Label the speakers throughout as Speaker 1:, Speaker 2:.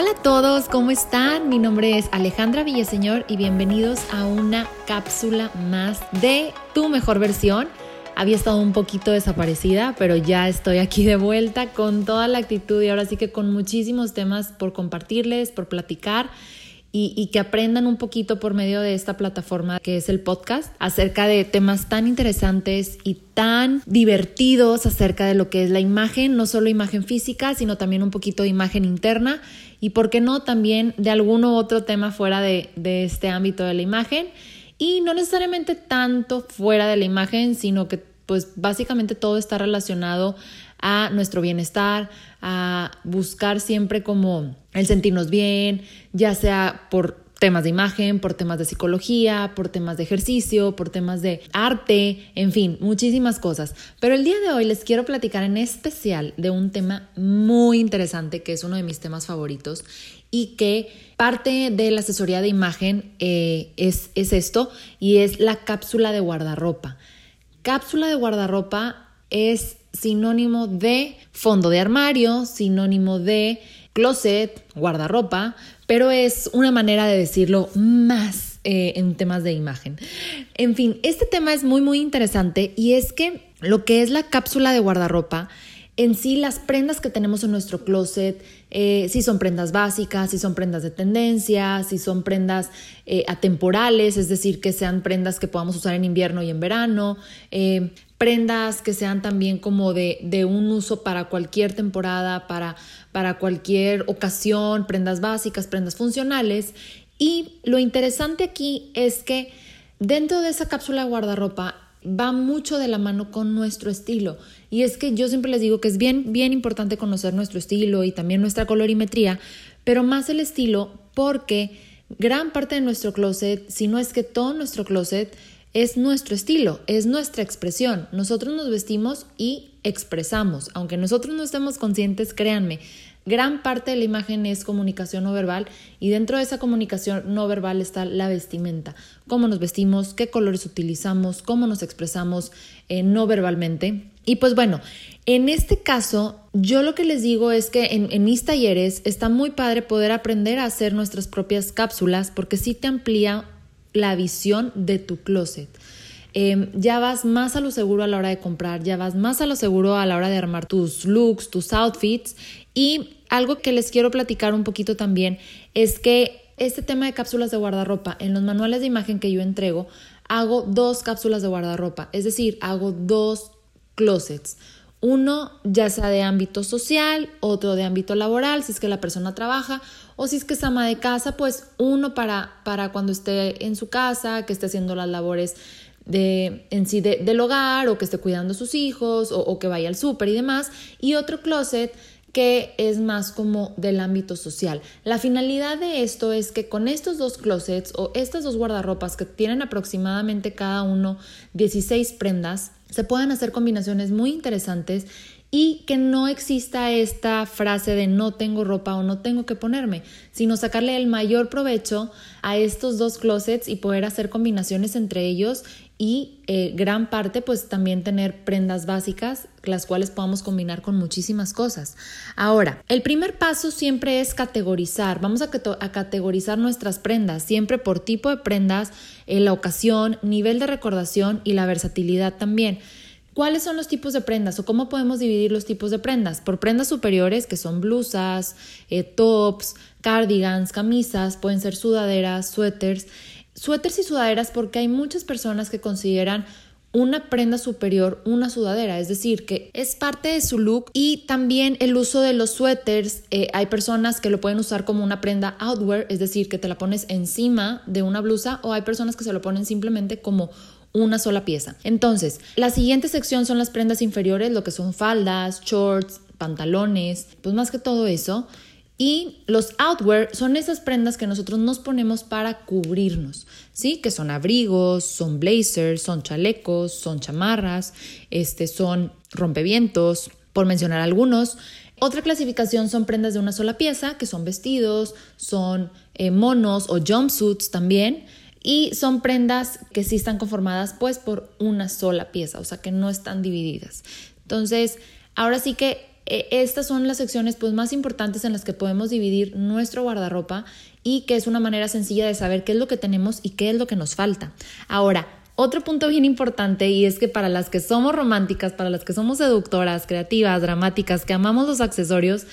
Speaker 1: Hola a todos, ¿cómo están? Mi nombre es Alejandra Villaseñor y bienvenidos a una cápsula más de tu mejor versión. Había estado un poquito desaparecida, pero ya estoy aquí de vuelta con toda la actitud y ahora sí que con muchísimos temas por compartirles, por platicar y, que aprendan un poquito por medio de esta plataforma que es el podcast acerca de temas tan interesantes y tan divertidos acerca de lo que es la imagen, no solo imagen física, sino también un poquito de imagen interna y, ¿por qué no?, también de alguno otro tema fuera de, de este ámbito de la imagen y no necesariamente tanto fuera de la imagen, sino que pues básicamente todo está relacionado a nuestro bienestar, a buscar siempre como el sentirnos bien, ya sea por temas de imagen, por temas de psicología, por temas de ejercicio, por temas de arte, en fin, muchísimas cosas. Pero el día de hoy les quiero platicar en especial de un tema muy interesante que es uno de mis temas favoritos y que parte de la asesoría de imagen eh, es, es esto y es la cápsula de guardarropa. Cápsula de guardarropa es sinónimo de fondo de armario, sinónimo de closet, guardarropa, pero es una manera de decirlo más eh, en temas de imagen. En fin, este tema es muy, muy interesante y es que lo que es la cápsula de guardarropa, en sí las prendas que tenemos en nuestro closet, eh, si son prendas básicas, si son prendas de tendencia, si son prendas eh, atemporales, es decir, que sean prendas que podamos usar en invierno y en verano, prendas que sean también como de, de un uso para cualquier temporada, para, para cualquier ocasión, prendas básicas, prendas funcionales. Y lo interesante aquí es que dentro de esa cápsula guardarropa va mucho de la mano con nuestro estilo. Y es que yo siempre les digo que es bien, bien importante conocer nuestro estilo y también nuestra colorimetría, pero más el estilo porque gran parte de nuestro closet, si no es que todo nuestro closet, es nuestro estilo, es nuestra expresión. Nosotros nos vestimos y expresamos. Aunque nosotros no estemos conscientes, créanme, gran parte de la imagen es comunicación no verbal y dentro de esa comunicación no verbal está la vestimenta. Cómo nos vestimos, qué colores utilizamos, cómo nos expresamos eh, no verbalmente. Y pues bueno, en este caso, yo lo que les digo es que en, en, mis talleres está muy padre poder aprender a hacer nuestras propias cápsulas porque sí te amplía la visión de tu closet. Em, ya vas más a lo seguro a la hora de comprar, ya vas más a lo seguro a la hora de armar tus looks, tus outfits. Y algo que les quiero platicar un poquito también es que este tema de cápsulas de guardarropa, en los manuales de imagen que yo entrego, hago dos cápsulas de guardarropa, es decir, hago dos closets. Uno ya sea de ámbito social, otro de ámbito laboral, si es que la persona trabaja, o si es que es ama de casa, pues uno para, para cuando esté en su casa, que esté haciendo las labores de, en sí del hogar, o que esté cuidando a sus hijos, o, o que vaya al súper y demás, y otro closet que es más como del ámbito social. La finalidad de esto es que con estos dos closets o estas dos guardarropas que tienen aproximadamente cada uno 16 prendas, se puedan hacer combinaciones muy interesantes y que no exista esta frase de no tengo ropa o no tengo que ponerme, sino sacarle el mayor provecho a estos dos closets y poder hacer combinaciones entre ellos y eh, gran parte pues también tener prendas básicas las cuales podamos combinar con muchísimas cosas. Ahora, el primer paso siempre es categorizar. Vamos a, categorizar nuestras prendas, siempre por tipo de prendas, en la ocasión, nivel de recordación y la versatilidad también. ¿Cuáles son los tipos de prendas o cómo podemos dividir los tipos de prendas? Por prendas superiores, que son blusas, eh, tops, cardigans, camisas, pueden ser sudaderas, suéteres suéteres y sudaderas porque hay muchas personas que consideran una prenda superior una sudadera, es decir, que es parte de su look y también el uso de los suéteres, eh, hay personas que lo pueden usar como una prenda outwear, es decir, que te la pones encima de una blusa o hay personas que se lo ponen simplemente como una sola pieza. Entonces, la siguiente sección son las prendas inferiores, lo que son faldas, shorts, pantalones, pues más que todo eso. Y los outwear son esas prendas que nosotros nos ponemos para cubrirnos, ¿sí? Que son abrigos, son blazers, son chalecos, son chamarras, este, son rompevientos, por mencionar algunos. Otra clasificación son prendas de una sola pieza, que son vestidos, son eh, monos o jumpsuits también. Y son prendas que sí están conformadas pues por una sola pieza, o sea que no están divididas. Entonces, ahora sí que e, estas son las secciones pues más importantes en las que podemos dividir nuestro guardarropa y que es una manera sencilla de saber qué es lo que tenemos y qué es lo que nos falta. Ahora, otro punto bien importante y es que para las que somos románticas, para las que somos seductoras, creativas, dramáticas, que amamos los accesorios,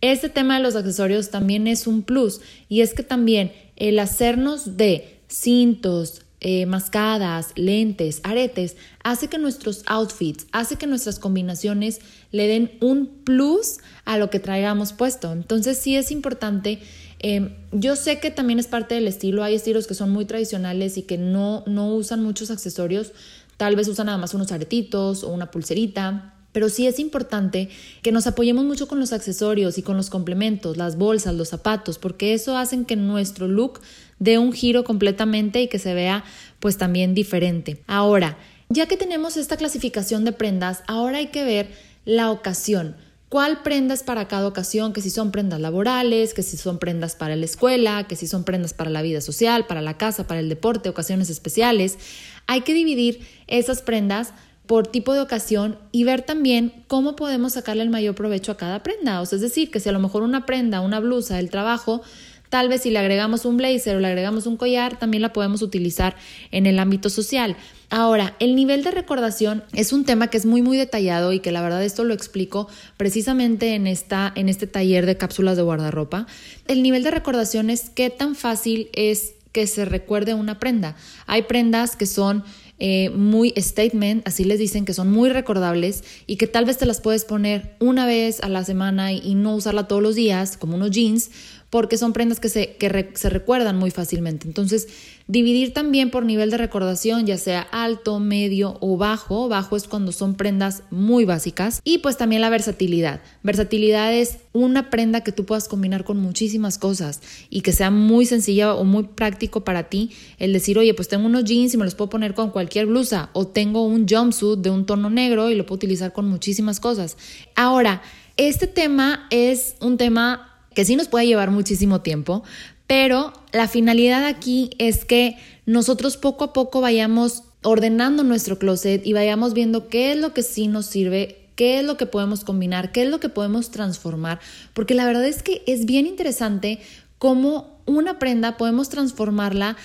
Speaker 1: este tema de los accesorios también es un plus y es que también el hacernos de cintos, eh, mascadas, lentes, aretes, hace que nuestros outfits, hace que nuestras combinaciones le den un plus a lo que traigamos puesto. Entonces sí es importante Em, yo sé que también es parte del estilo, hay estilos que son muy tradicionales y que no, no usan muchos accesorios, tal vez usan nada más unos aretitos o una pulserita, pero sí es importante que nos apoyemos mucho con los accesorios y con los complementos, las bolsas, los zapatos, porque eso hace que nuestro look dé un giro completamente y que se vea pues también diferente. Ahora, ya que tenemos esta clasificación de prendas, ahora hay que ver la ocasión cuál prenda es para cada ocasión, que si son prendas laborales, que si son prendas para la escuela, que si son prendas para la vida social, para la casa, para el deporte, ocasiones especiales. Hay que dividir esas prendas por tipo de ocasión y ver también cómo podemos sacarle el mayor provecho a cada prenda. O sea, es decir, que si a lo mejor una prenda, una blusa del trabajo Tal vez si le agregamos un blazer o le agregamos un collar, también la podemos utilizar en el ámbito social. Ahora, el nivel de recordación es un tema que es muy muy detallado y que la verdad esto lo explico precisamente en, esta, en este taller de cápsulas de guardarropa. El nivel de recordación es qué tan fácil es que se recuerde una prenda. Hay prendas que son eh, muy statement, así les dicen que son muy recordables y que tal vez te las puedes poner una vez a la semana y no usarla todos los días, como unos jeans, porque son prendas que, se, que se recuerdan muy fácilmente. Entonces, dividir también por nivel de recordación, ya sea alto, medio o bajo. Bajo es cuando son prendas muy básicas. Y pues también la versatilidad. Versatilidad es una prenda que tú puedas combinar con muchísimas cosas y que sea muy sencilla o muy práctico para ti. El decir, oye, pues tengo unos jeans y me los puedo poner con cualquier blusa. O tengo un jumpsuit de un tono negro y lo puedo utilizar con muchísimas cosas. Ahora, este tema es un tema que sí nos puede llevar muchísimo tiempo, pero la finalidad aquí es que nosotros poco a poco vayamos ordenando nuestro closet y vayamos viendo qué es lo que sí nos sirve, qué es lo que podemos combinar, qué es lo que podemos transformar, porque la verdad es que es bien interesante cómo una prenda podemos transformarla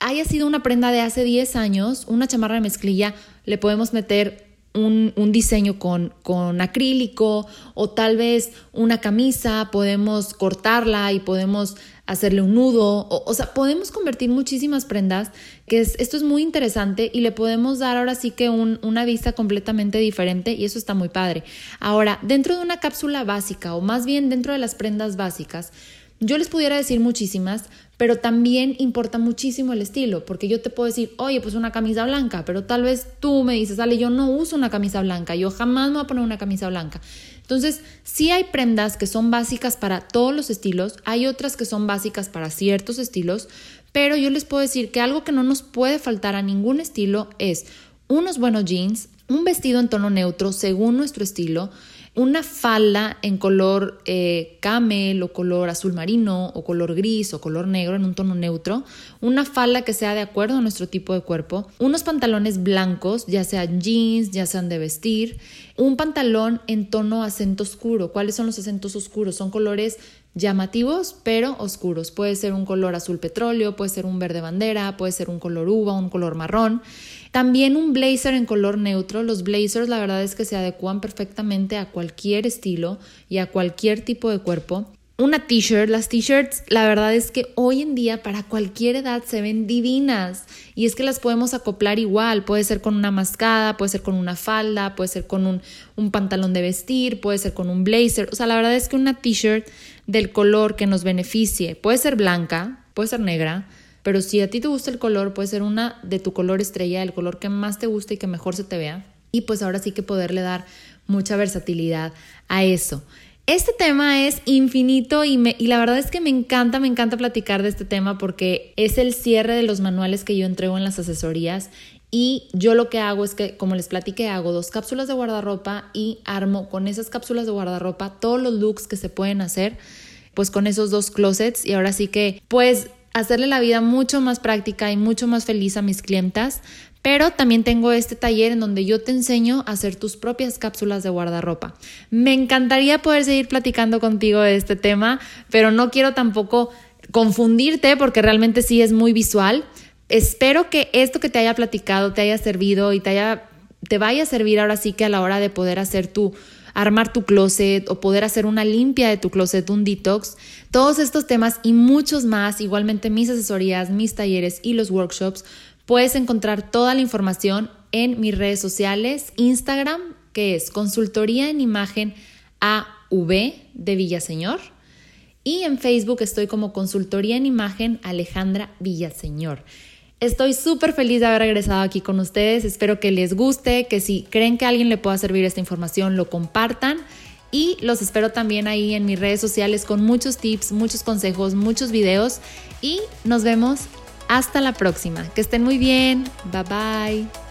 Speaker 1: haya sido una prenda de hace 10 años, una chamarra de mezclilla, le podemos meter un, diseño con, con, acrílico o tal vez una camisa, podemos cortarla y podemos hacerle un nudo, o, sea, podemos convertir muchísimas prendas, que es, esto es muy interesante y le podemos dar ahora sí que una vista completamente diferente y eso está muy padre. Ahora, dentro de una cápsula básica o más bien dentro de las prendas básicas, yo les pudiera decir muchísimas, pero también importa muchísimo el estilo, porque yo te puedo decir, oye, pues una camisa blanca, pero tal vez tú me dices, dale, yo no uso una camisa blanca, yo jamás me voy a poner una camisa blanca. Entonces, sí hay prendas que son básicas para todos los estilos, hay otras que son básicas para ciertos estilos, pero yo les puedo decir que algo que no nos puede faltar a ningún estilo es unos buenos jeans, un vestido en tono neutro según nuestro estilo, una falda en color eh, camel o color azul marino o color gris o color negro en un tono neutro, una falda que sea de acuerdo a nuestro tipo de cuerpo, unos pantalones blancos, ya sean jeans, ya sean de vestir, un pantalón en tono acento oscuro. ¿Cuáles son los acentos oscuros? Son colores llamativos pero oscuros. Puede ser un color azul petróleo, puede ser un verde bandera, puede ser un color uva, un color marrón. También un blazer en color neutro. Los blazers la verdad es que se adecuan perfectamente a cualquier estilo y a cualquier tipo de cuerpo. Una t-shirt, las t-shirts la verdad es que hoy en día para cualquier edad se ven divinas y es que las podemos acoplar igual, puede ser con una mascada, puede ser con una falda, puede ser con un, pantalón de vestir, puede ser con un blazer, o sea la verdad es que una t-shirt del color que nos beneficie, puede ser blanca, puede ser negra, pero si a ti te gusta el color, puede ser una de tu color estrella, el color que más te gusta y que mejor se te vea. Y pues ahora sí que poderle dar mucha versatilidad a eso. Este tema es infinito y, la verdad es que me encanta, me encanta platicar de este tema porque es el cierre de los manuales que yo entrego en las asesorías y yo lo que hago es que, como les platiqué, hago dos cápsulas de guardarropa y armo con esas cápsulas de guardarropa todos los looks que se pueden hacer, pues con esos dos closets y ahora sí que, pues hacerle la vida mucho más práctica y mucho más feliz a mis clientas, pero también tengo este taller en donde yo te enseño a hacer tus propias cápsulas de guardarropa. Me encantaría poder seguir platicando contigo de este tema, pero no quiero tampoco confundirte porque realmente sí es muy visual. Espero que esto que te haya platicado te haya servido y te haya te vaya a servir ahora sí que a la hora de poder hacer tu armar tu closet o poder hacer una limpia de tu closet, un detox. Todos estos temas y muchos más, igualmente mis asesorías, mis talleres y los workshops, puedes encontrar toda la información en mis redes sociales, Instagram, que es Consultoría en Imagen AV de Villaseñor. Y en Facebook estoy como Consultoría en Imagen Alejandra Villaseñor. Estoy súper feliz de haber regresado aquí con ustedes. Espero que les guste, que si creen que a alguien le pueda servir esta información, lo compartan. Y los espero también ahí en mis redes sociales con muchos tips, muchos consejos, muchos videos. Y nos vemos hasta la próxima. Que estén muy bien. Bye bye.